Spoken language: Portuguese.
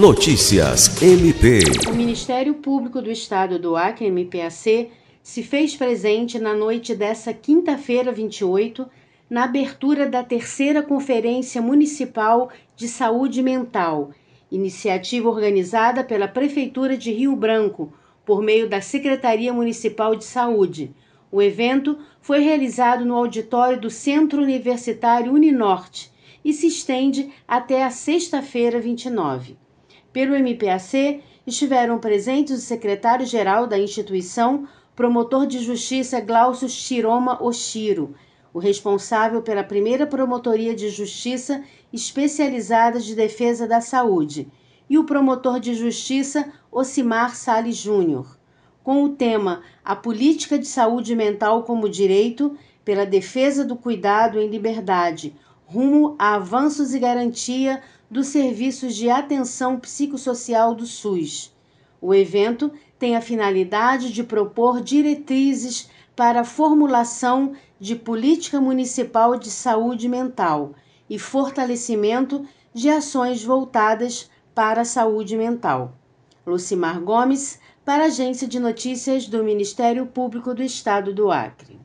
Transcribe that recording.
Notícias MP. O Ministério Público do Estado do Acre, MPAC, se fez presente na noite dessa quinta-feira, 28, na abertura da terceira Conferência Municipal de Saúde Mental, iniciativa organizada pela Prefeitura de Rio Branco, por meio da Secretaria Municipal de Saúde. O evento foi realizado no auditório do Centro Universitário Uninorte e se estende até a sexta-feira, 29. Pelo MPAC, estiveram presentes o secretário-geral da instituição, promotor de justiça Glaucio Chiroma Oshiro, o responsável pela primeira promotoria de justiça especializada de defesa da saúde, e o promotor de justiça Ocimar Sales Júnior, com o tema A Política de Saúde Mental como Direito pela Defesa do Cuidado em Liberdade, rumo a avanços e garantia dos serviços de atenção psicossocial do SUS. O evento tem a finalidade de propor diretrizes para a formulação de política municipal de saúde mental e fortalecimento de ações voltadas para a saúde mental. Lucimar Gomes, para a Agência de Notícias do Ministério Público do Estado do Acre.